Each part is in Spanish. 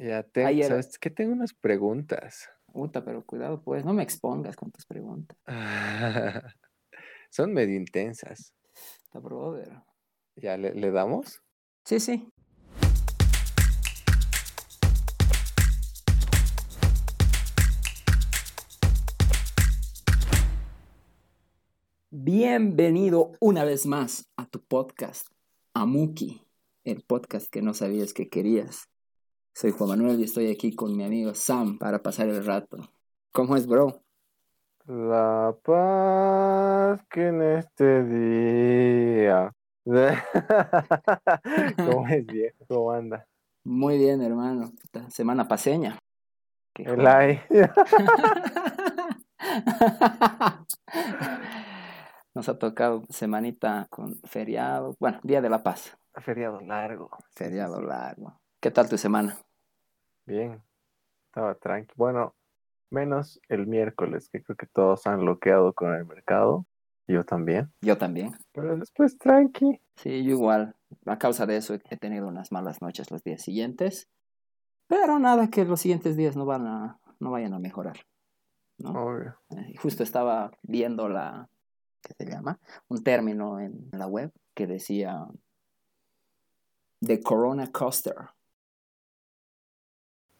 Ya tengo, Ayer- ¿sabes qué? Tengo unas preguntas. Puta, pero cuidado, pues, no me expongas con tus preguntas. Son medio intensas. Está brother. ¿Ya le, le damos? Sí, sí. Bienvenido una vez más a tu podcast, Amuki, el podcast que no sabías que querías. Soy Juan Manuel y estoy aquí con mi amigo Sam para pasar el rato. ¿Cómo es, bro? La paz que en este día. ¿Cómo es, viejo? ¿Cómo anda? Muy bien, hermano. Semana paseña. Qué El ay. Nos ha tocado semanita con feriado, bueno, Día de la Paz, Feriado largo. Feriado largo. ¿Qué tal tu semana? Bien. Estaba tranqui. Bueno, menos el miércoles, que creo que todos han bloqueado con el mercado. Yo también. Yo también. Pero después tranqui. Sí, yo igual. A causa de eso he tenido unas malas noches los días siguientes. Pero nada que los siguientes días no van a, no vayan a mejorar. ¿no? Obvio. Eh, Justo estaba viendo la, ¿qué se llama? Un término en la web que decía The Corona Coaster.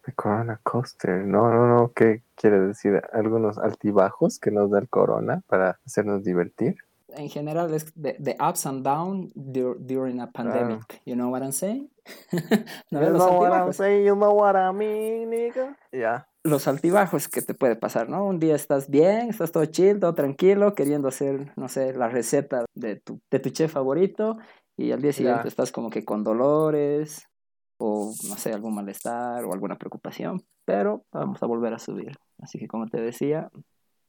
The Corona Coaster. No, no, no. ¿Qué quiere decir? Algunos altibajos que nos da el Corona para hacernos divertir. En general es the, the ups and downs dur- during a pandemic. You know what I'm saying? ¿No You know what I'm saying, you know what I mean, nigga. Ya. Los altibajos que te puede pasar, ¿no? Un día estás bien, estás todo chill, todo tranquilo, queriendo hacer, no sé, la receta de tu, de tu chef favorito y al día siguiente Ya. estás como que con dolores o, no sé, algún malestar o alguna preocupación, pero vamos a volver a subir. Así que como te decía,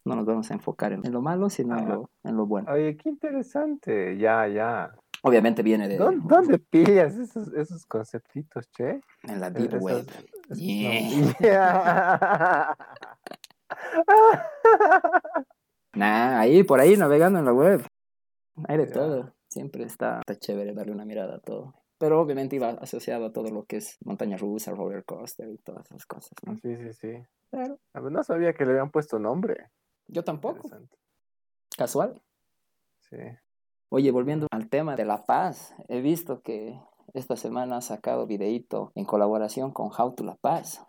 no nos vamos a enfocar en, lo malo, sino en lo, en lo bueno. Oye, qué interesante. Ya, ya. Obviamente viene de ¿Dónde, dónde pillas esos, esos conceptitos, che? en la deep Esos- web. esos- Yeah. Yeah. Nah, ahí, por ahí, navegando en la web. Hay de Ya. todo. Siempre está, está chévere darle una mirada a todo. Pero obviamente iba asociado a todo lo que es montaña rusa, roller coaster y todas esas cosas. ¿no? Sí, sí, sí. Pero A ver, no sabía que le habían puesto nombre. yo tampoco. Casual. Sí. Oye, volviendo al tema de La Paz, he visto que esta semana ha sacado videíto en colaboración con How to La Paz.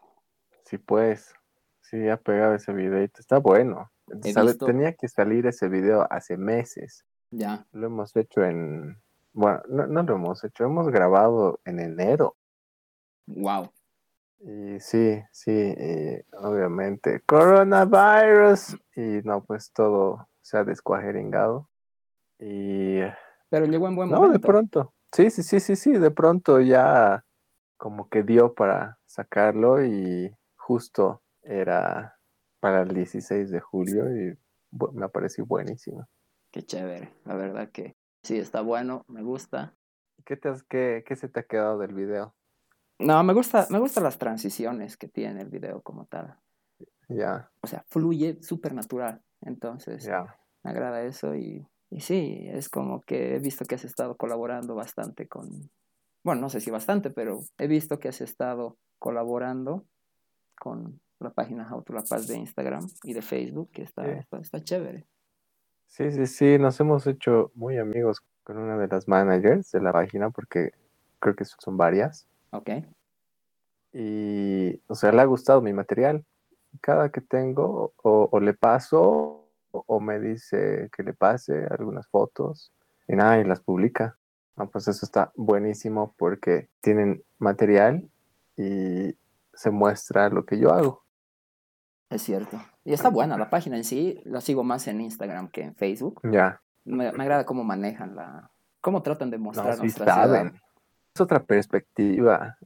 Sí, pues. Sí, ha pegado ese videito. Está bueno. He visto- Tenía que salir ese video hace meses. Ya. Lo hemos hecho en... Bueno, no, no lo hemos hecho. Hemos grabado en enero. Wow. Y sí, sí, y obviamente. Coronavirus. Y no, pues todo se ha descuajeringado. Y... Pero llegó en buen No, de momento. pronto. Sí, sí, sí, sí, sí. De pronto ya como que dio para sacarlo y justo era para el 16 de julio y me pareció buenísimo. Qué chévere. La verdad que sí, está bueno, me gusta. ¿Qué, te has- qué, qué se te ha quedado del video? No, me gusta, me gustan las transiciones que tiene el video como tal. Ya, O sea, fluye súper natural. Entonces, ya. me agrada eso y, y sí, es como que he visto que has estado colaborando bastante con, bueno, no sé si bastante, pero he visto que has estado colaborando con la página How to La Paz de Instagram y de Facebook, que está, está, está chévere. Sí, sí, sí, nos hemos hecho muy amigos con una de las managers de la página porque creo que son varias. Ok, y, o sea, le ha gustado mi material. Cada que tengo, o, o le paso, o, o me dice que le pase algunas fotos, y nada, y las publica. Ah, pues eso está buenísimo porque tienen material y se muestra lo que yo hago. Es cierto. Y está buena la página en sí, la sigo más en Instagram que en Facebook. Ya, Me, me agrada cómo manejan la, cómo tratan de no, mostrar sí nuestra ciudad. saben. Es otra perspectiva.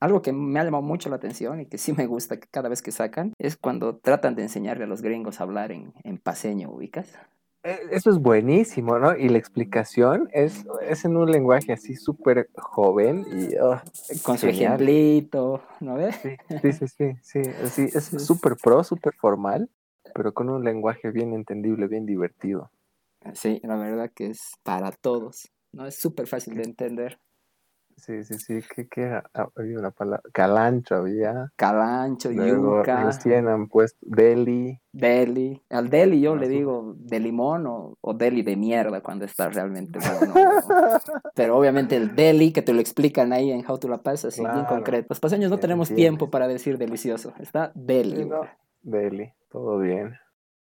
Algo que me ha llamado mucho la atención y que sí me gusta que cada vez que sacan es cuando tratan de enseñarle a los gringos a hablar en, en paseño, ¿ubicas? Eh, Eso es buenísimo, ¿no? Y la explicación es, es en un lenguaje así súper joven y... ah, Con su Genial. ejemplito, ¿no ves? Sí, sí, sí, sí, es súper pro, súper formal, pero con un lenguaje bien entendible, bien divertido. Sí, la verdad que es para todos, ¿no? Es súper fácil de entender. Sí, sí, sí, ¿qué, qué era? Ah, había una palabra, calancho había. Calancho, Luego yuca, recién han puesto deli. deli. Al deli yo le sí. digo de limón o, o deli de mierda cuando está realmente bueno. Pero obviamente el deli que te lo explican ahí en How to La Paz, así bien Claro. concreto. Los paseños no tenemos entiendes. tiempo para decir delicioso. Está deli. Sí, no, Deli, todo bien.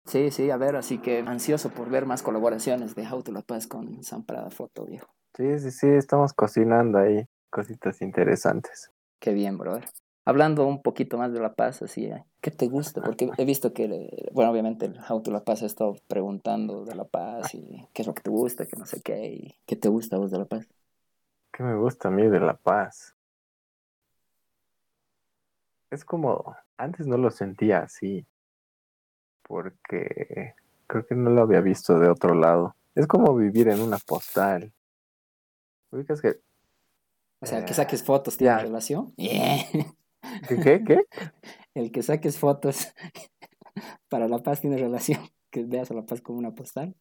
Sí, sí, a ver, así que ansioso por ver más colaboraciones de How to La Paz con San Prada Foto, viejo. Sí, sí, sí, estamos cocinando ahí cositas interesantes. Qué bien, brother. Hablando un poquito más de La Paz, así, ¿eh? ¿qué te gusta? Porque he visto que, bueno, obviamente el How to La Paz ha estado preguntando de La Paz y qué es lo que te gusta, que no sé qué, y qué te gusta a vos de La Paz. ¿Qué me gusta a mí de La Paz? Es como, antes no lo sentía así, porque creo que no lo había visto de otro lado. Es como vivir en una postal. Ubicas que, O sea, el que Eh, saques fotos tiene relación. Yeah. ¿qué, qué, qué? El que saques fotos para La Paz tiene relación. Que veas a La Paz como una postal.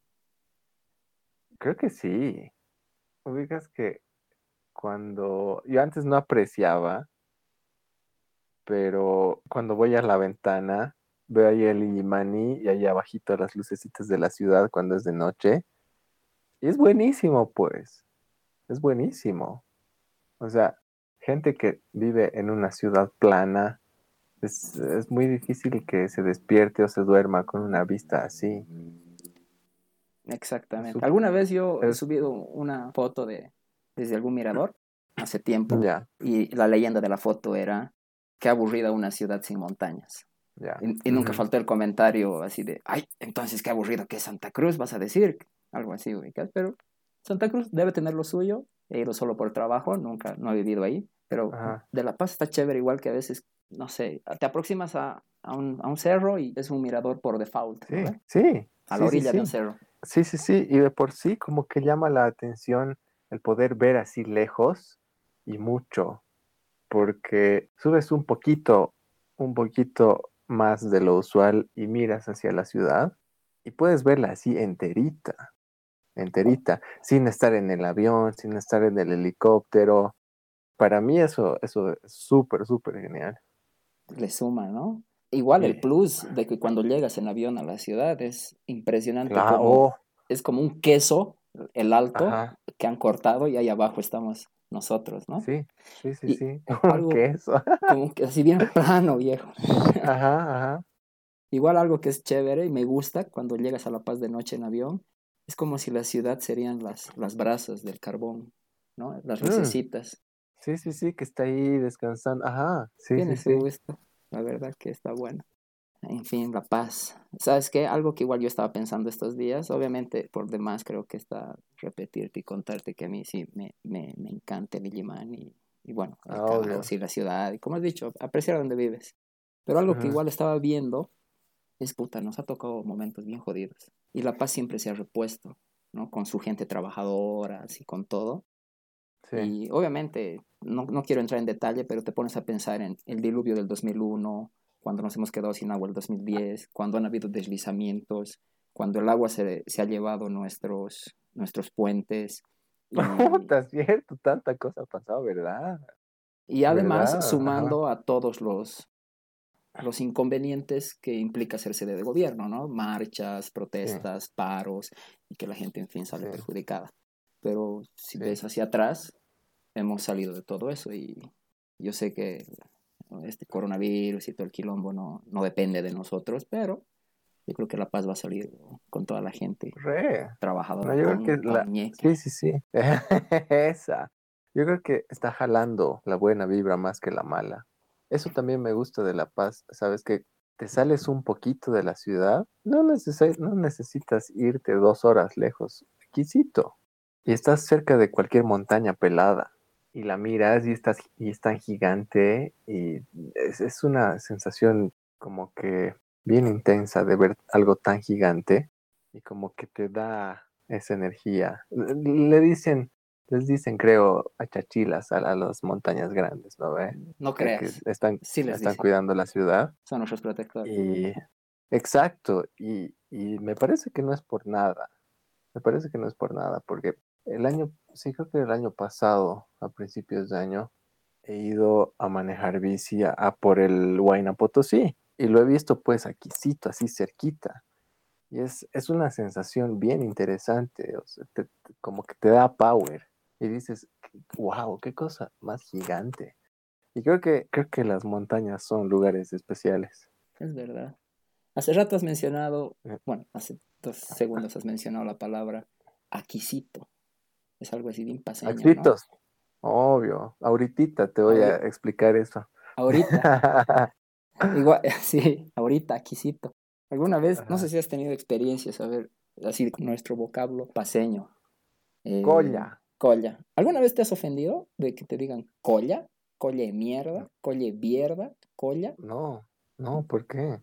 Creo que sí. Ubicas que cuando yo antes no apreciaba, pero cuando voy a la ventana, veo ahí el Illimani y ahí abajito las lucecitas de la ciudad cuando es de noche. Y es buenísimo, pues. Es buenísimo. O sea, gente que vive en una ciudad plana, es, es muy difícil que se despierte o se duerma con una vista así. Exactamente. Alguna vez yo he subido una foto de desde algún mirador hace tiempo y la leyenda de la foto era qué aburrida una ciudad sin montañas. ya. Y, y nunca faltó el comentario así de, ay, entonces qué aburrido que es Santa Cruz, vas a decir, algo así, ubicas. Pero Santa Cruz debe tener lo suyo, he ido solo por trabajo, nunca, no he vivido ahí, pero Ajá. de La Paz está chévere, igual que a veces, no sé, te aproximas a, a un, a un cerro y es un mirador por default, Sí, ¿verdad? sí. a sí, la sí, orilla de un cerro. Sí, sí, sí, y de por sí como que llama la atención el poder ver así lejos y mucho, porque subes un poquito, un poquito más de lo usual y miras hacia la ciudad y puedes verla así enterita, enterita, sin estar en el avión, sin estar en el helicóptero. Para mí eso, eso es súper, súper genial. le suma, ¿no? Igual el plus de que cuando llegas en avión a la ciudad es impresionante. Claro, como- es como un queso, el alto, ajá, que han cortado y ahí abajo estamos nosotros, ¿no? sí, sí, sí, Y sí, algo- ¿qué es eso? Como que así bien plano, viejo. Ajá, ajá. Igual algo que es chévere y me gusta cuando llegas a La Paz de noche en avión, es como si la ciudad serían las, las brasas del carbón, ¿no? Las Mm. lucecitas. Sí, sí, sí, que está ahí descansando. Ajá, sí, Tiene sí, su sí. gusto. La verdad que está bueno. En fin, La Paz. ¿Sabes qué? Algo que igual yo estaba pensando estos días, obviamente por demás creo que está repetirte y contarte que a mí sí me, me, me encanta el Illimán y, y bueno, el Ah, obvio. caos y la ciudad y como has dicho, apreciar donde vives. Pero algo que Ujú. igual estaba viendo es, puta, nos ha tocado momentos bien jodidos. Y La Paz siempre se ha repuesto, ¿no? Con su gente trabajadora, así con todo. Sí. Y obviamente, no, no quiero entrar en detalle, pero te pones a pensar en el diluvio del 2001, cuando nos hemos quedado sin agua el 2010, cuando han habido deslizamientos, cuando el agua se, se ha llevado nuestros, nuestros puentes. Y, Puta, es cierto, tanta cosa ha pasado, ¿verdad? y además, ¿Verdad? sumando a todos los, los inconvenientes que implica ser sede de gobierno, ¿no? Marchas, protestas, paros, y que la gente, en fin, sale Sí. perjudicada. Pero si Sí. ves hacia atrás, hemos salido de todo eso y yo sé que este coronavirus y todo el quilombo no, no depende de nosotros, pero yo creo que La Paz va a salir con toda la gente Re. trabajadora. No, yo creo con- que la- con ñeque. Sí, sí, sí. Esa. Yo creo que está jalando la buena vibra más que la mala. Eso también me gusta de La Paz, ¿sabes? Que te sales un poquito de la ciudad, no, neces- no necesitas irte dos horas lejos, quisito. Y estás cerca de cualquier montaña pelada. Y la miras y, estás, y es tan gigante y es, es una sensación como que bien intensa de ver algo tan gigante y como que te da esa energía. Le dicen, les dicen, creo, a chachilas a, a las montañas grandes, ¿no ve? No que creas, están, Sí les están dicen. cuidando la ciudad. son nuestros protectores. Y exacto, y, y me parece que no es por nada. Me parece que no es por nada, porque el año, sí creo que el año pasado, a principios de año, he ido a manejar bici a, a por el Huayna Potosí y lo he visto pues aquícito, así cerquita. Y es, es una sensación bien interesante, o sea, te- te- como que te da power. Y dices, wow, qué cosa más gigante. Y creo que, creo que las montañas son lugares especiales. Es verdad. Hace rato has mencionado, Eh. bueno, hace dos segundos has mencionado la palabra aquisito. Es algo así bien paseño, ¿no? Axitos, obvio. Ahorita te voy a explicar eso. Ahorita, igual, sí, ahorita aquisito. ¿Alguna vez, no sé si has tenido experiencias, a ver, así nuestro vocablo paseño? Eh, Colla. Colla. ¿Alguna vez te has ofendido de que te digan colla? Colla de mierda, colla de mierda, colla. No, no, ¿por qué?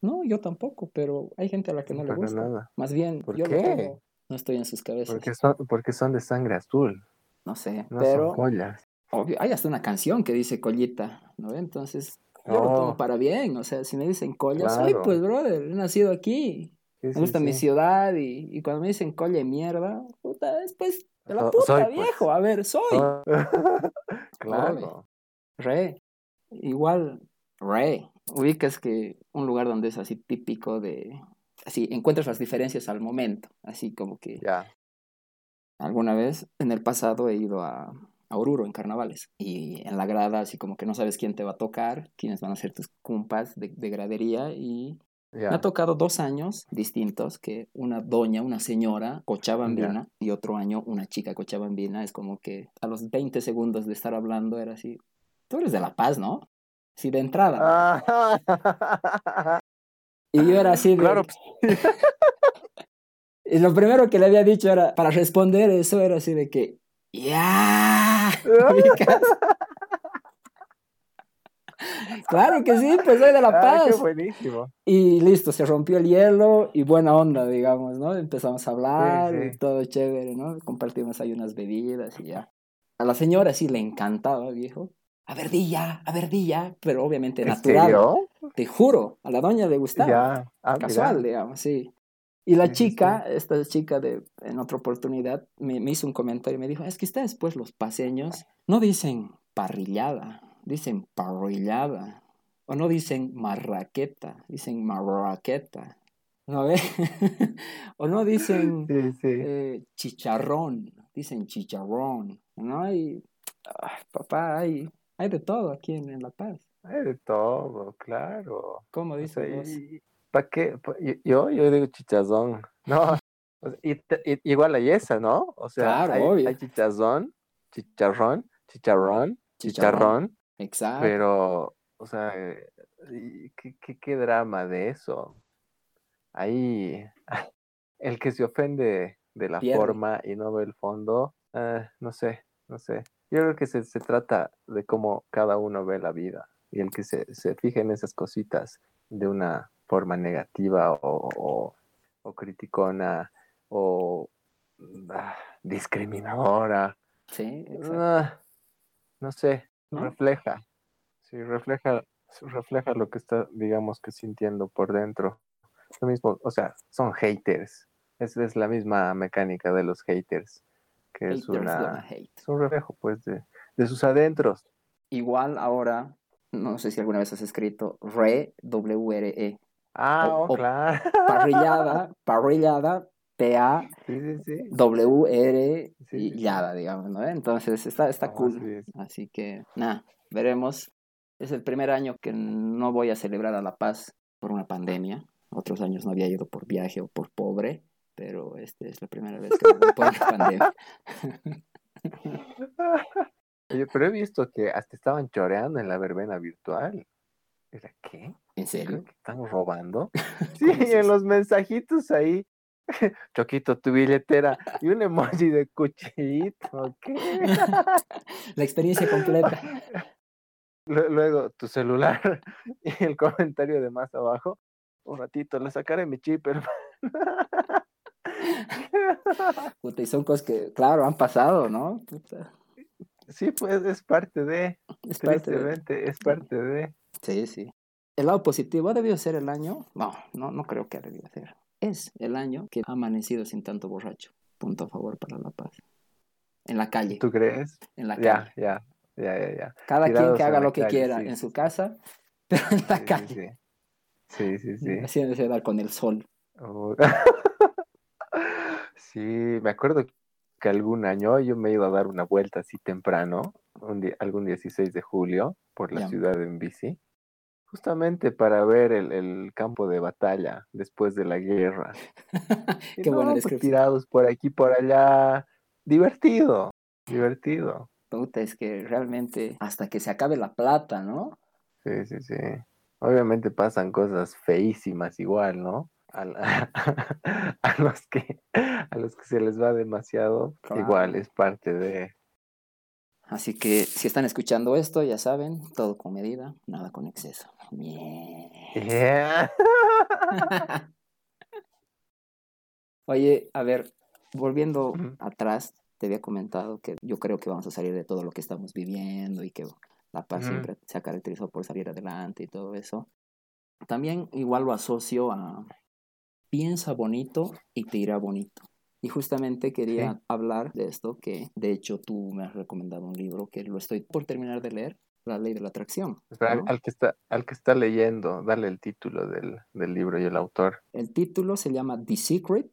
No, yo tampoco, pero hay gente a la que no le Para gusta. nada. Más bien, ¿Por yo lo qué? tengo. No estoy en sus cabezas. Porque son, porque son de sangre azul, No sé, no pero son collas. obvio, hay hasta una canción que dice collita, ¿no? Entonces, yo lo Oh. tomo para bien. O sea, si me dicen colla, soy Claro. pues, brother, he nacido aquí. Sí, Me sí, gusta mi sí. ciudad y, y cuando me dicen colla de mierda, puta, es pues de la So- puta, soy, pues. viejo. A ver, soy. Claro. Re. Igual, re. Ubicas que un lugar donde es así típico de. Así, encuentras las diferencias al momento. Así como que Ya. alguna vez en el pasado he ido a, a Oruro en carnavales. Y en la grada, así como que no sabes quién te va a tocar, quiénes van a ser tus compas de, de gradería. Y Me ha tocado dos años distintos que una doña, una señora cochabambina y otro año una chica cochabambina. Es como que a los 20 segundos de estar hablando era así, tú eres de La Paz, ¿no? Sí, de entrada. Ah. Y yo era así de... Claro, pues, Y lo primero que le había dicho era, para responder eso era así de que, ¡ya! ¿Ubicas? Claro que sí, pues soy de La ah, qué Paz. buenísimo. Y listo, se rompió el hielo y buena onda, digamos, ¿no? Empezamos a hablar Sí, sí. y todo chévere, ¿no? Compartimos ahí unas bebidas y ya. A la señora sí le encantaba, viejo. A ver, di ya, a ver, di ya. Pero obviamente ¿En natural. serio? Te juro, a la doña le gustaba. Ya. Ah, mira. Casual, digamos, sí. Y la chica, esta chica de, en otra oportunidad, me, me hizo un comentario y me dijo, es que ustedes, pues, los paseños, no dicen parrillada, dicen parrillada. O no dicen marraqueta, dicen marraqueta. ¿No ve? o no dicen Sí, sí. eh, chicharrón, dicen chicharrón. ¿No? Y, ay, papá, hay, hay de todo aquí en, en La Paz. Hay de todo, claro. ¿Cómo O sea, dices vos? ¿Para qué? Pa- Yo, yo digo chichazón. No, o sea, y, igual hay esa, ¿no? O sea, Claro, hay, hay chicharrón, chicharrón, Chicharrón. chicharrón, Exacto. pero, o sea, eh, ¿qué, qué, qué drama de eso? Ahí, el que se ofende de la Pierde. forma y no ve el fondo, ah, no sé, no sé. Yo creo que se, se trata de cómo cada uno ve la vida y el que se, se fije en esas cositas de una forma negativa o, o, o criticona o ah, discriminadora, Sí, ah, no sé, ¿No? refleja, sí, refleja, refleja lo que está, digamos que sintiendo por dentro. Lo mismo, o sea, son haters. Esa es la misma mecánica de los haters, que es Haters una hate. es un reflejo pues de, de sus adentros. Igual ahora, no sé si alguna vez has escrito re, W-R-E, Ah, O- oh, o- claro. parrillada, parrillada, P-A, Sí, sí, sí. W-R y llada, digamos, ¿no? Entonces está, está cool. así que, nada, veremos. Es el primer año que no voy a celebrar a La Paz por una pandemia. Otros años no había ido por viaje o por pobre, pero este es la primera vez que voy por una pandemia. Oye, pero he visto que hasta estaban choreando en la verbena virtual. ¿Era qué? ¿En ¿Creo serio? están robando? Sí, ¿Cómo es en los mensajitos ahí. Choquito, tu billetera. Y un emoji de cuchillito. ¿Qué? La experiencia completa. Lu- Luego, tu celular. Y el comentario de más abajo. Un ratito, le sacaré mi chip, hermano. Puta, y son cosas que, claro, han pasado, ¿no? Puta, Sí, pues es parte de. es parte de... Es parte de. Sí, sí. El lado positivo ha debido ser el año. No, no, no creo que ha debido ser. Es el año que ha amanecido sin tanto borracho. Punto a favor para La Paz. en la calle. ¿Tú crees? En la calle. ya, ya, ya, ya. Cada quien que haga lo que calle, quiera sí. en su casa, pero en la Sí, calle. sí. Sí, sí, sí. Haciéndose dar con el sol. Oh. Sí, me acuerdo que algún año yo me iba a dar una vuelta así temprano, un día, algún 16 de julio, por la Ya. ciudad en bici, justamente para ver el, el campo de batalla después de la guerra. Y Qué buena no, pues, descripción. tirados por aquí, por allá, divertido, divertido. Puta, es que realmente hasta que se acabe la plata, ¿no? Sí, sí, sí. Obviamente pasan cosas feísimas igual, ¿no? A, la- a los que a los que se les va demasiado, Claro. igual es parte de Así que si están escuchando esto, ya saben, todo con medida, nada con exceso. Yeah. Oye, a ver, volviendo Ujú. atrás, te había comentado que yo creo que vamos a salir de todo lo que estamos viviendo y que la paz Ujú. siempre se ha caracterizado por salir adelante y todo eso. También igual lo asocio a piensa bonito y te irá bonito. Y justamente quería Sí. hablar de esto, que de hecho tú me has recomendado un libro que lo estoy por terminar de leer, La ley de la atracción. Al, ¿no? al que está al que está leyendo, dale el título del, del libro y el autor. El título se llama The Secret,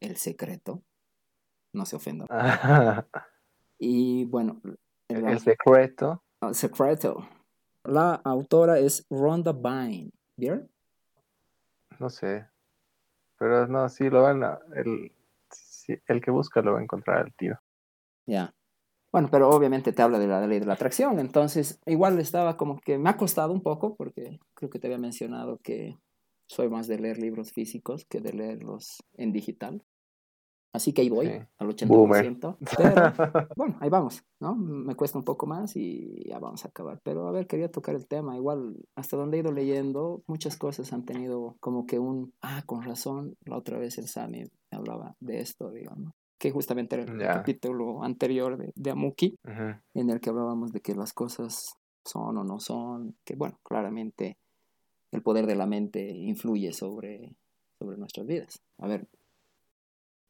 El Secreto. No se ofendan. Y bueno, el, el, el secreto. Ah, Secreto. La autora es Rhonda Byrne. ¿Bien? No sé. Pero no, sí lo van a. El, sí, el que busca lo va a encontrar al tiro. Ya. Bueno, pero obviamente te habla de la ley de la atracción, entonces igual estaba como que me ha costado un poco porque creo que te había mencionado que soy más de leer libros físicos que de leerlos en digital. Así que ahí voy, Sí. al 80%. Boomer. Pero bueno, ahí vamos, ¿no? Me cuesta un poco más y ya vamos a acabar. Pero a ver, quería tocar el tema. Igual, hasta donde he ido leyendo, muchas cosas han tenido como que un, ah, con razón, la otra vez el Sami hablaba de esto, digamos. Que justamente era el Ya. capítulo anterior de, de Amuki, Ujú. en el que hablábamos de que las cosas son o no son, que bueno, claramente el poder de la mente influye sobre, sobre nuestras vidas. A ver,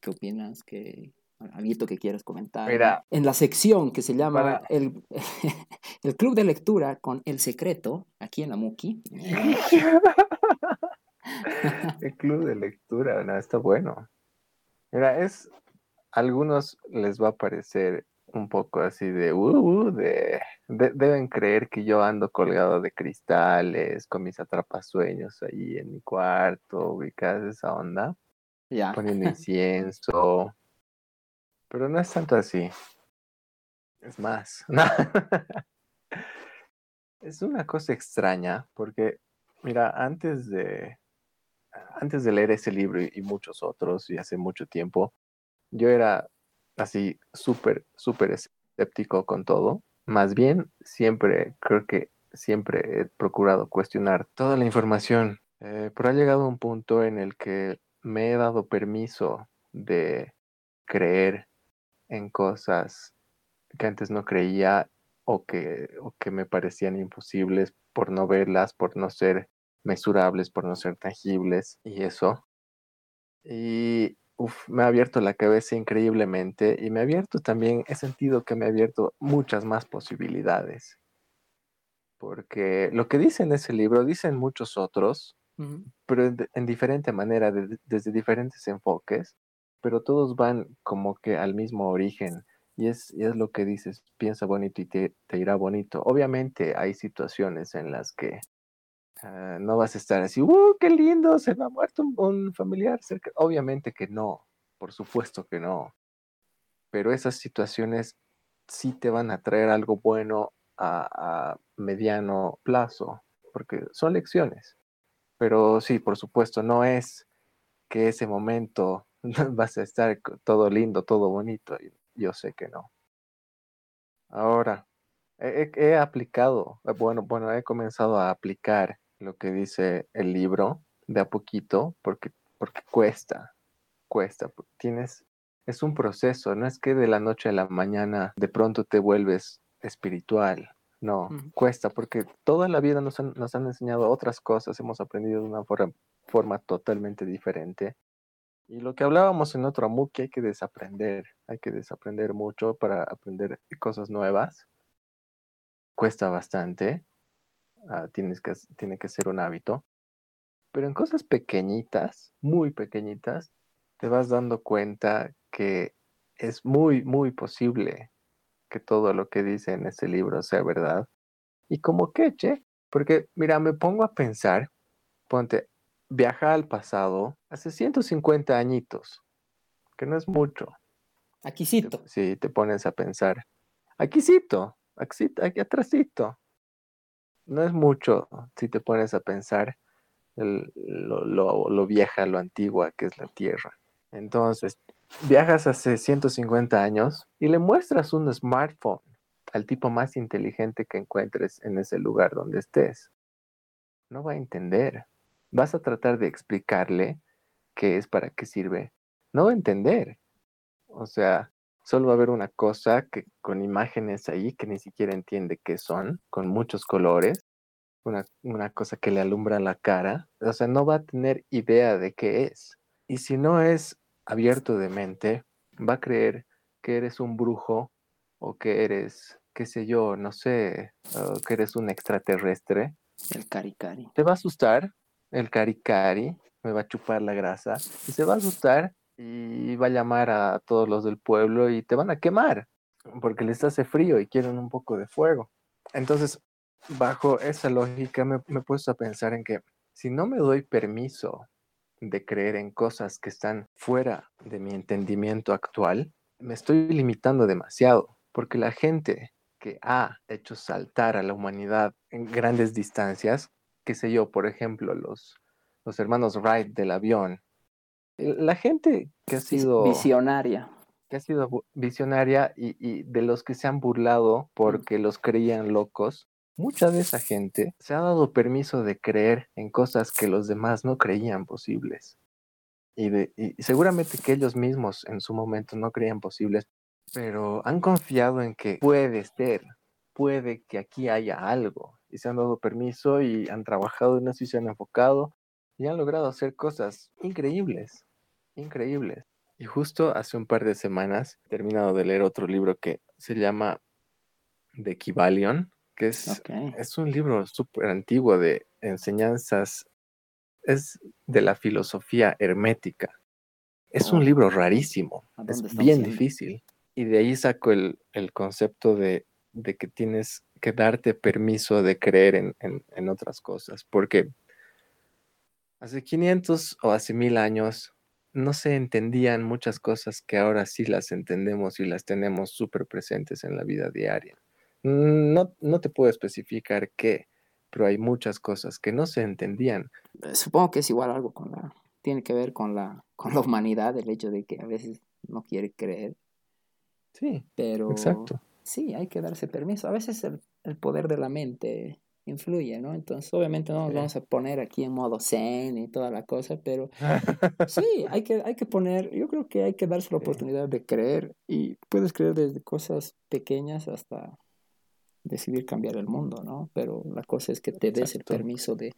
¿qué opinas? ¿Qué, algo que quieras comentar? Mira. En la sección que se llama Para- el, el Club de Lectura con El Secreto, aquí en Amuki. El club de lectura, no, está bueno. Mira, es. Algunos les va a parecer un poco así de. Uh, uh, de, de- deben creer que yo ando colgado de cristales con mis atrapasueños ahí en mi cuarto, ubicadas esa onda, Ya. poniendo incienso. Pero no es tanto así. Es más. es una cosa extraña porque, mira, antes de, antes de leer ese libro y, y muchos otros, y hace mucho tiempo, yo era así súper, súper escéptico con todo. Más bien, siempre, creo que siempre he procurado cuestionar toda la información, eh, pero ha llegado un punto en el que me he dado permiso de creer en cosas que antes no creía o que, o que me parecían imposibles por no verlas, por no ser mesurables, por no ser tangibles y eso. Y uf, me ha abierto la cabeza increíblemente y me ha abierto también, he sentido que me ha abierto muchas más posibilidades. Porque lo que dice en ese libro, dicen muchos otros, pero en, en diferente manera, de- desde diferentes enfoques, pero todos van como que al mismo origen. Y es, y es lo que dices, piensa bonito y te, te irá bonito. Obviamente hay situaciones en las que ah, no vas a estar así, ¡uh, qué lindo! Se me ha muerto un, familiar. Obviamente que no, por supuesto que no. Pero esas situaciones sí te van a traer algo bueno a, mediano plazo, porque son lecciones. Pero sí, por supuesto, no es que ese momento vas a estar todo lindo, todo bonito. Yo sé que no. Ahora, he, he- aplicado, bueno, bueno, he comenzado a aplicar lo que dice el libro de a poquito, porque, porque cuesta, cuesta. Tienes, es un proceso, no es que de la noche a la mañana de pronto te vuelves espiritual. No, cuesta, porque toda la vida nos han, nos han enseñado otras cosas, hemos aprendido de una forma, forma totalmente diferente. Y lo que hablábamos en otro MOOC, que hay que desaprender, hay que desaprender mucho para aprender cosas nuevas. Cuesta bastante, ah, tienes que, tiene que ser un hábito. Pero en cosas pequeñitas, muy pequeñitas, te vas dando cuenta que es muy, muy posible que todo lo que dice en ese libro sea verdad. Y como que, che, porque mira, me pongo a pensar, ponte, viaja al pasado hace 150 añitos, que no es mucho. Aquícito. Si te pones a pensar. Aquícito, aquí, aquí atrásito. No es mucho si te pones a pensar lo, lo, lo vieja, lo antigua que es la Tierra. Entonces, viajas hace 150 años y le muestras un smartphone al tipo más inteligente que encuentres en ese lugar donde estés. No va a entender. Vas a tratar de explicarle qué es, para qué sirve. No va a entender. O sea, solo va a haber una cosa que con imágenes ahí que ni siquiera entiende qué son, con muchos colores, una, una cosa que le alumbra la cara. O sea, no va a tener idea de qué es. Y si no es abierto de mente, va a creer que eres un brujo o que eres, qué sé yo, no sé, que eres un extraterrestre. El caricari. Te va a asustar, el caricari, me va a chupar la grasa, y se va a asustar y va a llamar a todos los del pueblo y te van a quemar, porque les hace frío y quieren un poco de fuego. Entonces, bajo esa lógica me, me he puesto a pensar en que si no me doy permiso de creer en cosas que están fuera de mi entendimiento actual, me estoy limitando demasiado, porque la gente que ha hecho saltar a la humanidad en grandes distancias, qué sé yo, por ejemplo, los, los hermanos Wright del avión, la gente que ha sido visionaria, que ha sido visionaria y, y de los que se han burlado porque los creían locos, Mucha de esa gente se ha dado permiso de creer en cosas que los demás no creían posibles. Y, seguramente que ellos mismos en su momento no creían posibles, pero han confiado en que puede ser, puede que aquí haya algo. Y se han dado permiso y han trabajado en eso y se han enfocado y han logrado hacer cosas increíbles, increíbles. Y justo hace un par de semanas he terminado de leer otro libro que se llama The Kibalion, que es, es un libro súper antiguo de enseñanzas, es de la filosofía hermética. Es un oh. libro rarísimo, es bien difícil. Y de ahí saco el, concepto de, que tienes que darte permiso de creer en, en otras cosas, porque hace 500 o hace mil años no se entendían muchas cosas que ahora sí las entendemos y las tenemos súper presentes en la vida diaria. No, no te puedo especificar qué, pero hay muchas cosas que no se entendían. Eh, supongo que es igual algo con la, tiene que ver con la, con la humanidad, el hecho de que a veces no quiere creer. Sí, pero exacto. Sí, hay que darse permiso. A veces el, el poder de la mente influye, ¿no? Entonces, obviamente no nos vamos a poner aquí en modo zen y toda la cosa, pero sí, hay que, hay que poner, yo creo que hay que darse la oportunidad de creer y puedes creer desde cosas pequeñas hasta decidir cambiar el mundo, ¿no? Pero la cosa es que te des el permiso de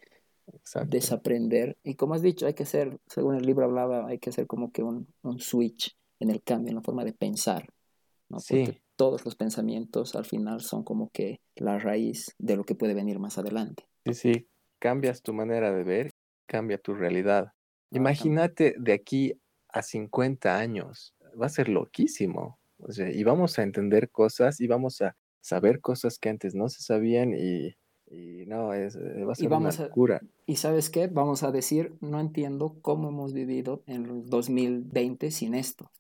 desaprender. Y como has dicho, hay que hacer, según el libro hablaba, hay que hacer como que un, un switch en el cambio, en la forma de pensar, ¿no? Porque todos los pensamientos al final son como que la raíz de lo que puede venir más adelante. Sí, sí, cambias tu manera de ver, cambia tu realidad. Imagínate de aquí a 50 años, va a ser loquísimo. O sea, y vamos a entender cosas y vamos a saber cosas que antes no se sabían y, no, es, eh, va a ser una locura. y sabes qué, vamos a decir, no entiendo cómo hemos vivido en el 2020 sin esto.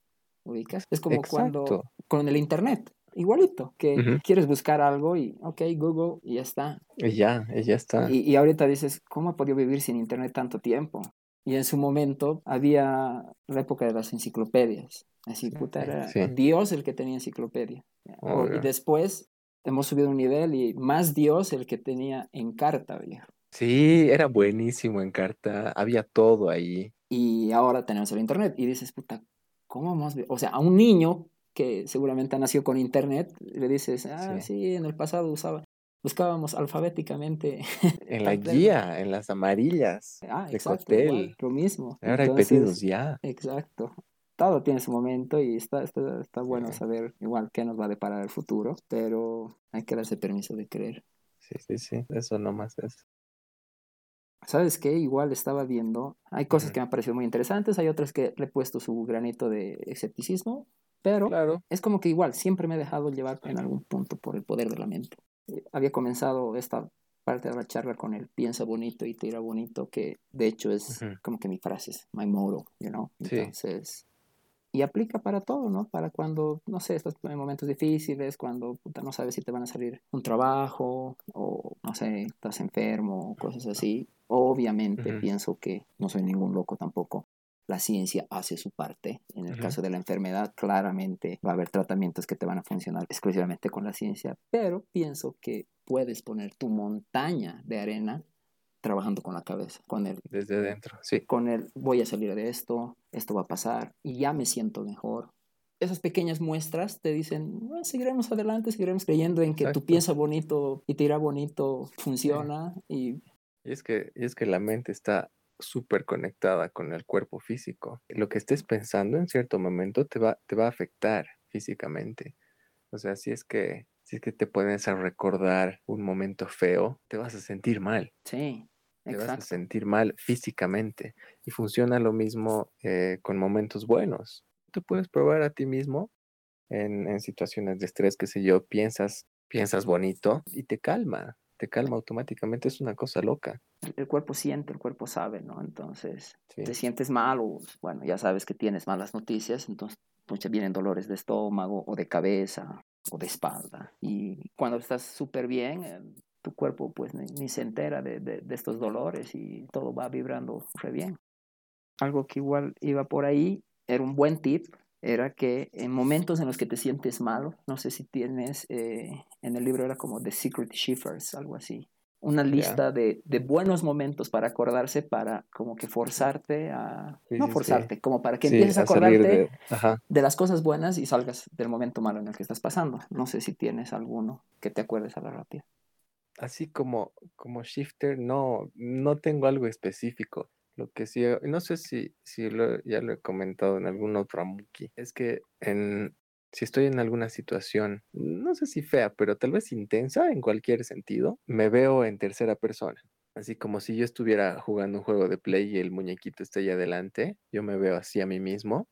¿Ubicas? Es como cuando con el Internet, igualito, que quieres buscar algo y, ok, Google, y ya está. Y ya, y ya está. Y, y ahorita dices, ¿cómo he podido vivir sin Internet tanto tiempo? Y en su momento había la época de las enciclopedias. Así, puta, era Dios el que tenía enciclopedia. y después hemos subido un nivel y más Dios el que tenía en carta, viejo. Sí, era buenísimo en carta, había todo ahí. Y ahora tenemos el internet y dices, puta, ¿cómo hemos O sea, a un niño que seguramente nació con internet, le dices, ah, sí, en el pasado usaba. buscábamos alfabéticamente. En la guía, en las amarillas. Ah, de exacto, cóctel. igual, lo mismo. Ahora hay pedidos ya. Exacto. Todo tiene su momento y está, está, está bueno Sí. saber igual qué nos va a deparar el futuro, pero hay que darse permiso de creer. Sí, sí, sí. Eso nomás es. ¿Sabes qué? Igual estaba viendo, hay cosas que me han parecido muy interesantes, hay otras que le he puesto su granito de escepticismo, pero Claro. es como que igual siempre me he dejado llevar en algún punto por el poder de la mente. Eh, había comenzado esta parte de la charla con el piensa bonito y tira bonito, que de hecho es Ujú. como que mi frase, es my motto, you know. Sí. Entonces, y aplica para todo, ¿no? Para cuando, no sé, estás en momentos difíciles, cuando puta, no sabes si te van a salir un trabajo o, no sé, estás enfermo, o cosas así. Obviamente Ujú. pienso que no soy ningún loco tampoco. La ciencia hace su parte. En el caso de la enfermedad, claramente va a haber tratamientos que te van a funcionar exclusivamente con la ciencia, pero pienso que puedes poner tu montaña de arena trabajando con la cabeza, con el Desde dentro. Sí. con el voy a salir de esto, esto va a pasar y ya me siento mejor. Esas pequeñas muestras te dicen, "Bueno, seguiremos adelante, seguiremos creyendo en que tu Exacto. piensa bonito y tira bonito funciona y Y es que, y es que la mente está súper conectada con el cuerpo físico. Lo que estés pensando en cierto momento te va, te va a afectar físicamente. O sea, si es que, si es que te pones a recordar un momento feo, te vas a sentir mal. sí, Te vas a exacto. sentir mal físicamente. Y funciona lo mismo eh, con momentos buenos. Tú puedes probar a ti mismo en, en situaciones de estrés, qué sé yo, piensas, piensas bonito y te calma. Te calma automáticamente. Es una cosa loca. El, cuerpo siente, el cuerpo sabe, ¿no? Entonces, Sí. te sientes mal o, bueno, ya sabes que tienes malas noticias, entonces muchas vienen dolores de estómago o de cabeza o de espalda. Y cuando estás súper bien, eh, tu cuerpo pues ni, ni se entera de, de- de estos dolores y todo va vibrando re bien. Algo que igual iba por ahí, era un buen tip, era que en momentos en los que te sientes malo, no sé si tienes, eh, en el libro era como The Secret Shivers, algo así, una lista de, de buenos momentos para acordarse, para como que forzarte a... Sí, no sí, sí. forzarte, como para que Sí, empieces a acordarte de- de las cosas buenas y salgas del momento malo en el que estás pasando. No sé si tienes alguno que te acuerdes a la rápida. Así como, como shifter, no, no tengo algo específico. Lo que sí, no sé si, si lo- ya lo he comentado en algún otro Amuki, es que en, si estoy en alguna situación, no sé si fea, pero tal vez intensa en cualquier sentido, me veo en tercera persona. Así como si yo estuviera jugando un juego de play y el muñequito está ahí adelante, yo me veo así a mí mismo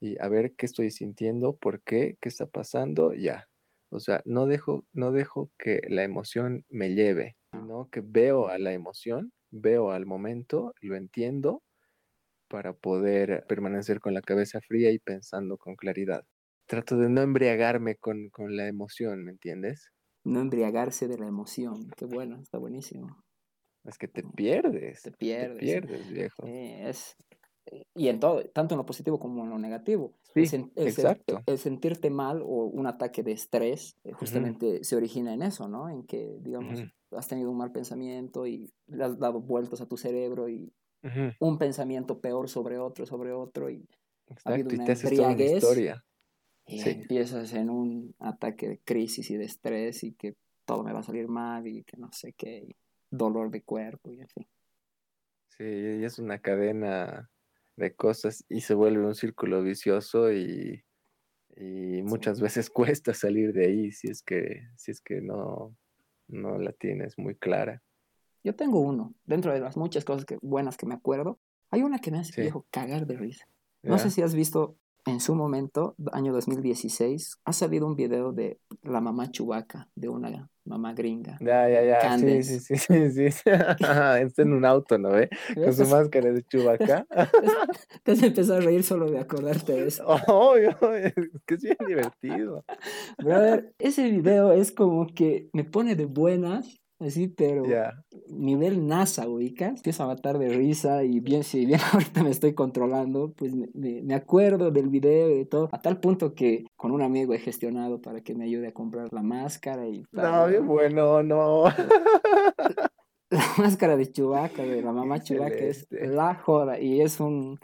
y a ver qué estoy sintiendo, por qué, qué está pasando, ya. O sea, no dejo, no dejo que la emoción me lleve, sino que veo a la emoción, veo al momento, lo entiendo para poder permanecer con la cabeza fría y pensando con claridad. Trato de no embriagarme con, con la emoción, ¿me entiendes? No embriagarse de la emoción. Qué bueno, está buenísimo. Es que te pierdes, Te pierdes. te pierdes, viejo. Sí, es, y en todo, tanto en lo positivo como en lo negativo. Sí, el, sen- el exacto. el sentirte mal o un ataque de estrés eh, justamente se origina en eso, ¿no? En que, digamos, Ujú. has tenido un mal pensamiento y le has dado vueltas a tu cerebro y Ujú, un pensamiento peor sobre otro, sobre otro y ha habido Exacto, y una te toda una embriaguez. historia. y Sí. empiezas en un ataque de crisis y de estrés y que todo me va a salir mal y que no sé qué, y dolor de cuerpo y así. Sí, y es una cadena de cosas y se vuelve un círculo vicioso y, y muchas veces cuesta salir de ahí si es que, si es que no, no la tienes muy clara. Yo tengo uno, dentro de las muchas cosas que, buenas que me acuerdo, hay una que me hace Sí. viejo cagar de risa. No sé si has visto en su momento, año 2016, ha salido un video de la mamá chubaca, de una mamá gringa. Ya, ya, ya. Sí, Candace. sí, sí, sí, sí. Está en un auto, ¿no ve? Con su máscara de chubaca. Te has empezado a reír solo de acordarte de eso. Obvio, es que es bien divertido. Brother, ese video es como que me pone de buenas, así, pero Ya. nivel NASA, ubicas. Empiezo a matar de risa y bien, si bien ahorita me estoy controlando, pues me, me- acuerdo del video y de todo, a tal punto que con un amigo he gestionado para que me ayude a comprar la máscara y No, tal. bien bueno, no. La máscara de Chewbacca, de la mamá Chewbacca, es la joda y es un...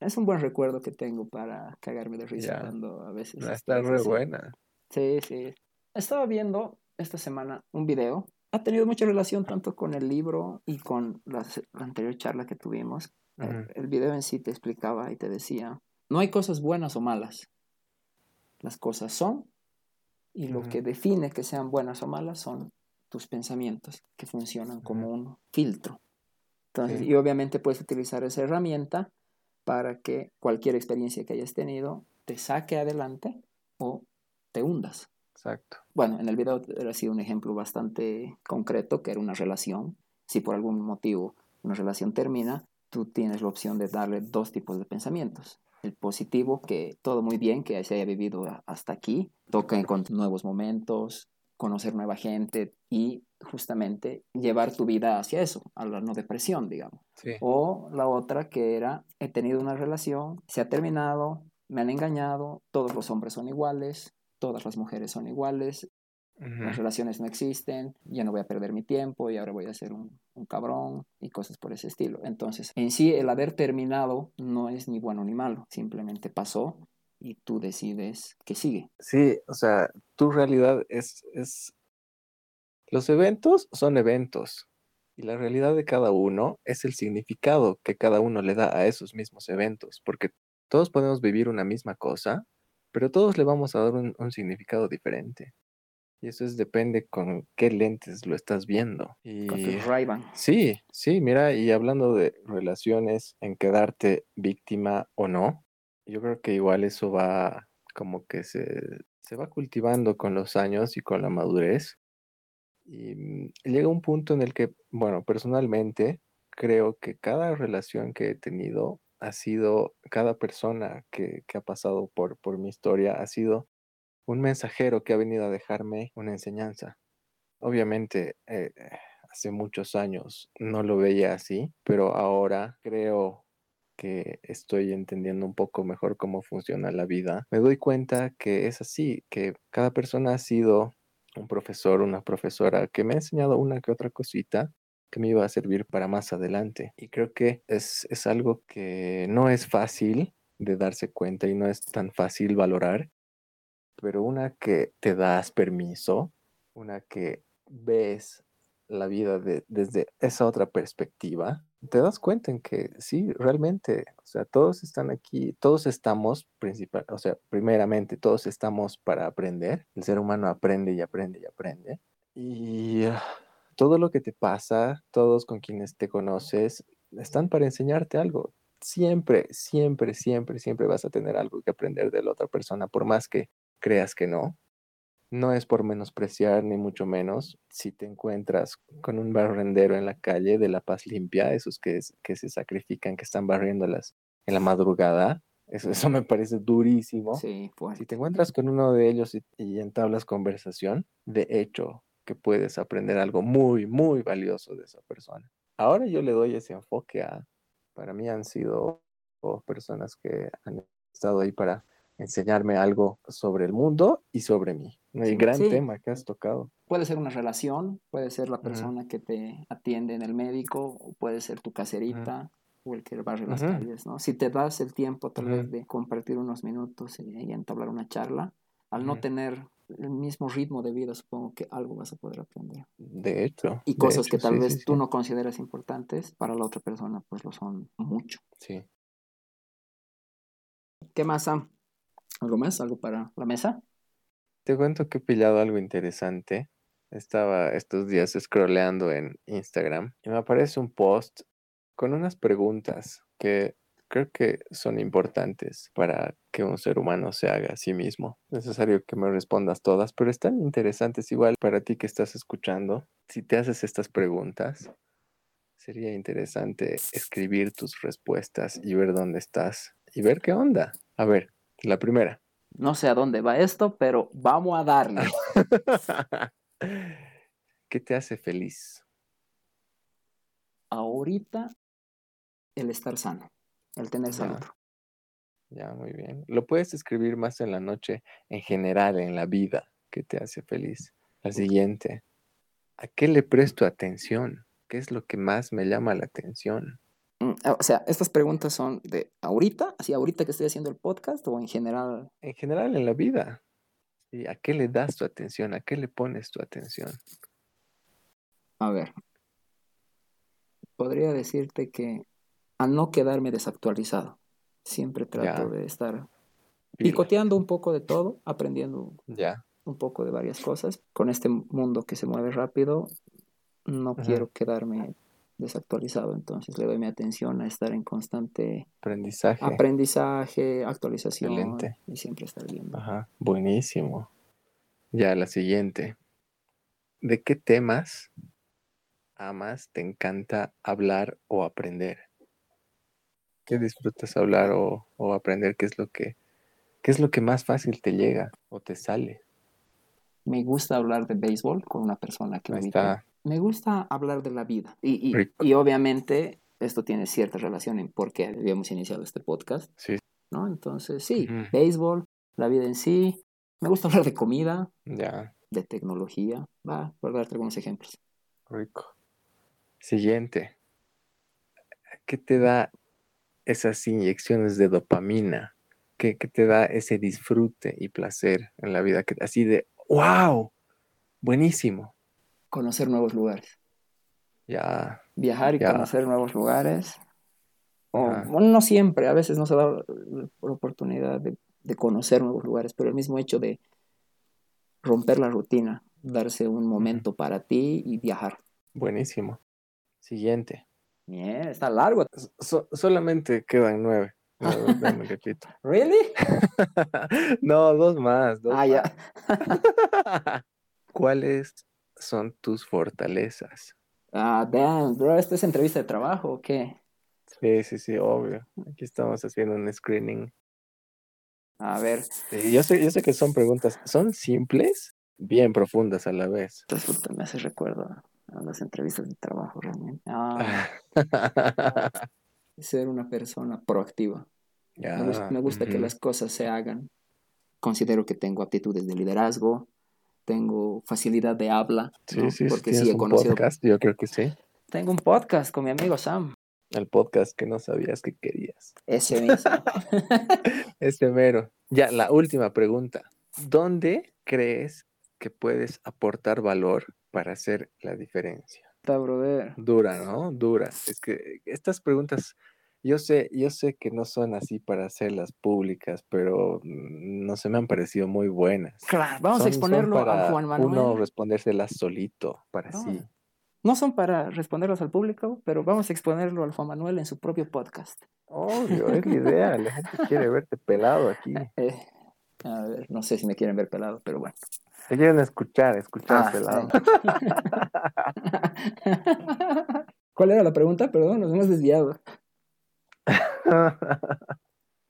Es un buen recuerdo que tengo para cagarme de risa Ya. cuando a veces... Está re así. buena. Sí, sí. Estaba viendo esta semana un video. Ha tenido mucha relación tanto con el libro y con la, la anterior charla que tuvimos. el, Ujú. el video en sí te explicaba y te decía, no hay cosas buenas o malas. Las cosas son y lo Ujú. que define que sean buenas o malas son tus pensamientos que funcionan como Ujú. un filtro. Entonces, Sí. y obviamente puedes utilizar esa herramienta para que cualquier experiencia que hayas tenido te saque adelante o te hundas. Exacto. Bueno, en el video ha sido un ejemplo bastante concreto, que era una relación. Si por algún motivo una relación termina, tú tienes la opción de darle dos tipos de pensamientos. El positivo, que todo muy bien, que se haya vivido hasta aquí, toca encontrar nuevos momentos, conocer nueva gente y justamente llevar tu vida hacia eso, a la no depresión, digamos. Sí. O la otra que era, he tenido una relación, se ha terminado, me han engañado, todos los hombres son iguales, todas las mujeres son iguales, las Ujú. relaciones no existen, ya no voy a perder mi tiempo y ahora voy a ser un, un cabrón y cosas por ese estilo. Entonces, en sí, el haber terminado no es ni bueno ni malo, simplemente pasó y tú decides que sigue. Sí, o sea, tu realidad es, es... Los eventos son eventos y la realidad de cada uno es el significado que cada uno le da a esos mismos eventos, porque todos podemos vivir una misma cosa, pero todos le vamos a dar un, un significado diferente. Y eso es, depende con qué lentes lo estás viendo. Y... Con tus Ray-Ban. Sí, sí, mira, y hablando de relaciones, en quedarte víctima o no, yo creo que igual eso va como que se, se va cultivando con los años y con la madurez. Y mm, llega un punto en el que, bueno, personalmente creo que cada relación que he tenido ha sido, cada persona que, ha pasado por, por mi historia ha sido un mensajero que ha venido a dejarme una enseñanza. Obviamente, eh, hace muchos años no lo veía así, pero ahora creo que estoy entendiendo un poco mejor cómo funciona la vida. Me doy cuenta que es así, que cada persona ha sido un profesor, una profesora que me ha enseñado una que otra cosita que me iba a servir para más adelante. Y creo que es, es algo que no es fácil de darse cuenta y no es tan fácil valorar, pero una que te das permiso, una que ves la vida de- desde esa otra perspectiva, te das cuenta en que sí, realmente, o sea, todos están aquí, todos estamos principal, o sea, primeramente todos estamos para aprender. El ser humano aprende y aprende y aprende. Y ah, todo lo que te pasa, todos con quienes te conoces, están para enseñarte algo. Siempre, siempre, siempre, siempre vas a tener algo que aprender de la otra persona, por más que creas que no. No es por menospreciar, ni mucho menos. Si te encuentras con un barrendero en la calle de La Paz Limpia, esos que, se sacrifican, que están barriendo las, en la madrugada, eso, eso me parece durísimo. Sí, pues. Si te encuentras con uno de ellos y, y entablas conversación, de hecho que puedes aprender algo muy, muy valioso de esa persona. Ahora yo le doy ese enfoque a, para mí han sido personas que han estado ahí para enseñarme algo sobre el mundo y sobre mí. El Sí, gran sí. tema que has tocado. Puede ser una relación, puede ser la persona que te atiende en el médico, o puede ser tu caserita, o el que barre las Ujú. calles, ¿no? Si te das el tiempo tal vez de compartir unos minutos y, y entablar una charla, al no tener el mismo ritmo de vida, supongo que algo vas a poder aprender. De hecho. Y cosas hecho, que tal sí, vez sí, tú sí. no consideras importantes, para la otra persona pues lo son mucho. Sí. ¿Qué más, Sam? ¿Algo más? ¿Algo para la mesa? Te cuento que he pillado algo interesante. Estaba estos días scrolleando en Instagram y me aparece un post con unas preguntas que creo que son importantes para que un ser humano se haga a sí mismo. Es necesario que me respondas todas, pero están interesantes igual para ti que estás escuchando. Si te haces estas preguntas, sería interesante escribir tus respuestas y ver dónde estás y ver qué onda. A ver, la primera. No sé a dónde va esto, pero vamos a darle. ¿Qué te hace feliz? Ahorita, el estar sano, el tener salud. Ya, muy bien. Lo puedes escribir más en la noche, en general, en la vida. ¿Qué te hace feliz? La siguiente. ¿A qué le presto atención? ¿Qué es lo que más me llama la atención? Mm, O sea, estas preguntas son de ahorita, así ahorita que estoy haciendo el podcast o en general. En general, en la vida. ¿Y a qué le das tu atención? ¿A qué le pones tu atención? A ver, podría decirte que a no quedarme desactualizado. Siempre trato Ya. de estar picoteando un poco de todo, aprendiendo Ya. un poco de varias cosas. Con este mundo que se mueve rápido, no quiero quedarme desactualizado, entonces le doy mi atención a estar en constante Aprendizaje. aprendizaje, actualización Excelente. y siempre estar viendo. Ajá. Buenísimo. Ya, la siguiente. ¿De qué temas amas, te encanta hablar o aprender? ¿Qué disfrutas hablar o, o aprender? ¿Qué es lo que qué es lo que más fácil te llega o te sale? Me gusta hablar de béisbol con una persona que está. Me gusta hablar de la vida. Y, y- y obviamente esto tiene cierta relación en por qué habíamos iniciado este podcast, Sí, ¿no? Entonces, sí, béisbol, la vida en sí. Me gusta hablar de comida, ya, de tecnología. Va, por darte algunos ejemplos. rico. Siguiente. ¿Qué te da esas inyecciones de dopamina? ¿Qué, qué te da ese disfrute y placer en la vida? Que, así de, wow, buenísimo. Conocer nuevos lugares. Ya, Viajar y Ya. conocer nuevos lugares. O, bueno, no siempre, a veces no se da la oportunidad de, de conocer nuevos lugares, pero el mismo hecho de romper la rutina, darse un momento para ti y viajar. buenísimo. Siguiente. Bien, está largo. So- solamente quedan nueve. No, repito. ¿Really? no, dos más. dos Ah, ya. ¿Cuáles son tus fortalezas? Ah, damn, bro, ¿esta es entrevista de trabajo o qué? Sí, sí, sí, obvio. Aquí estamos haciendo un screening. A ver, Sí, yo sé, yo sé que son preguntas, son simples, bien profundas a la vez. puta, me hace recuerdo a las entrevistas de trabajo realmente. Ah, ser una persona proactiva. Me gusta, me gusta que las cosas se hagan. Considero que tengo aptitudes de liderazgo, tengo facilidad de habla, Sí, ¿no? sí, sí, porque tienes sí he un conocido. podcast, yo creo que sí. Tengo un podcast con mi amigo Sam, El podcast que no sabías que querías. ese mismo. Este mero. Ya, la última pregunta. ¿Dónde crees que puedes aportar valor para hacer la diferencia? Está, brother. Dura, ¿no? Dura. Es que estas preguntas, yo sé, yo sé que no son así para hacerlas públicas, pero mm, no se me han parecido muy buenas. Claro, vamos Son- a exponerlo para a Juan Manuel. Uno respondérselas solito, para No, sí. No son para responderlos al público, pero vamos a exponerlo al Juan Manuel en su propio podcast. Obvio, es la idea. La gente quiere verte pelado aquí. Eh, a ver, no sé si me quieren ver pelado, pero bueno. Te quieren escuchar, escuchar Ah, pelado. ¿Cuál era la pregunta? Perdón, nos hemos desviado.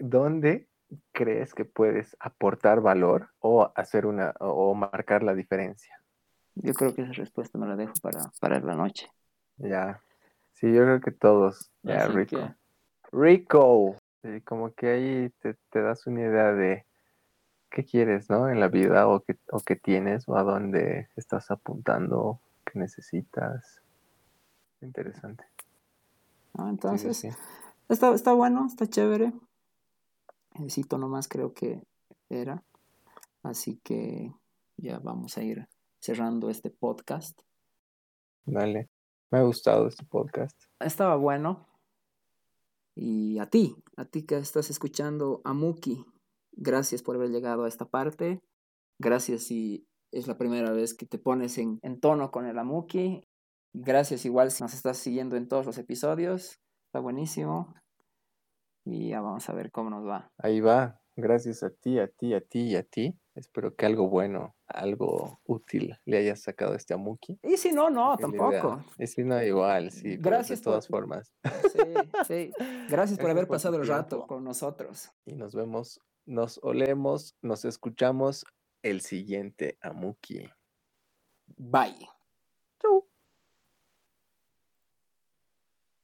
¿Dónde crees que puedes aportar valor o hacer una o marcar la diferencia? Yo creo que esa respuesta me la dejo para, para la noche. Ya. Sí, yo creo que todos. Ya, Así rico. que- Rico. Sí, como que ahí te, te das una idea de qué quieres, ¿no? En la vida o qué, o qué tienes o a dónde estás apuntando, qué necesitas. Interesante. Sí, Entonces, sí, sí. Está, está bueno, está chévere. El cito nomás creo que era. Así que ya vamos a ir cerrando este podcast. Dale. Me ha gustado este podcast. Estaba bueno. Y a ti, a ti que estás escuchando a Muki, gracias por haber llegado a esta parte. Gracias si es la primera vez que te pones en, en tono con el Amuki. Gracias igual si nos estás siguiendo en todos los episodios. Está buenísimo. Y ya vamos a ver cómo nos va. Ahí va. Gracias a ti, a ti, a ti y a ti. Espero que algo bueno, algo útil le hayas sacado a este Amuki. Y si no, no, tampoco. Y si no, igual, sí. Gracias De todas por- formas. Sí, sí. Gracias por haber pasado el rato con nosotros. Y nos vemos, nos olemos, nos escuchamos el siguiente Amuki. Bye.